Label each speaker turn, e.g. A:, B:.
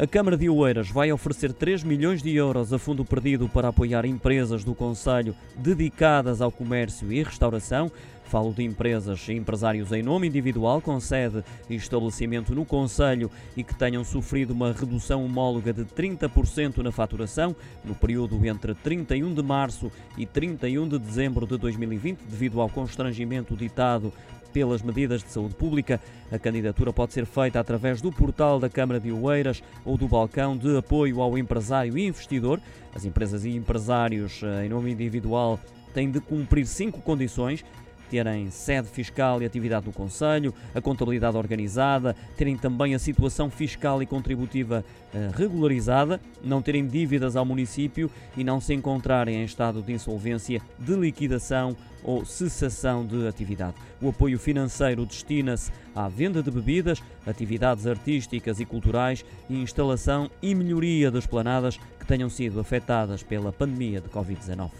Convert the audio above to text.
A: A Câmara de Oeiras vai oferecer 3 milhões de euros a fundo perdido para apoiar empresas do Conselho dedicadas ao comércio e restauração. Falo de empresas e empresários em nome individual com sede e estabelecimento no Conselho e que tenham sofrido uma redução homóloga de 30% na faturação no período entre 31 de março e 31 de dezembro de 2020, devido ao constrangimento ditado pelas medidas de saúde pública. A candidatura pode ser feita através do portal da Câmara de Oeiras ou do balcão de apoio ao empresário e investidor. As empresas e empresários eh, em nome individual têm de cumprir cinco condições terem sede fiscal e atividade no Conselho, a contabilidade organizada, terem também a situação fiscal e contributiva eh, regularizada, não terem dívidas ao município e não se encontrarem em estado de insolvência, de liquidação ou cessação de atividade. O apoio financeiro destina-se à venda de bebidas, atividades artísticas e culturais e instalação e melhoria das planadas que tenham sido afetadas pela pandemia de Covid-19.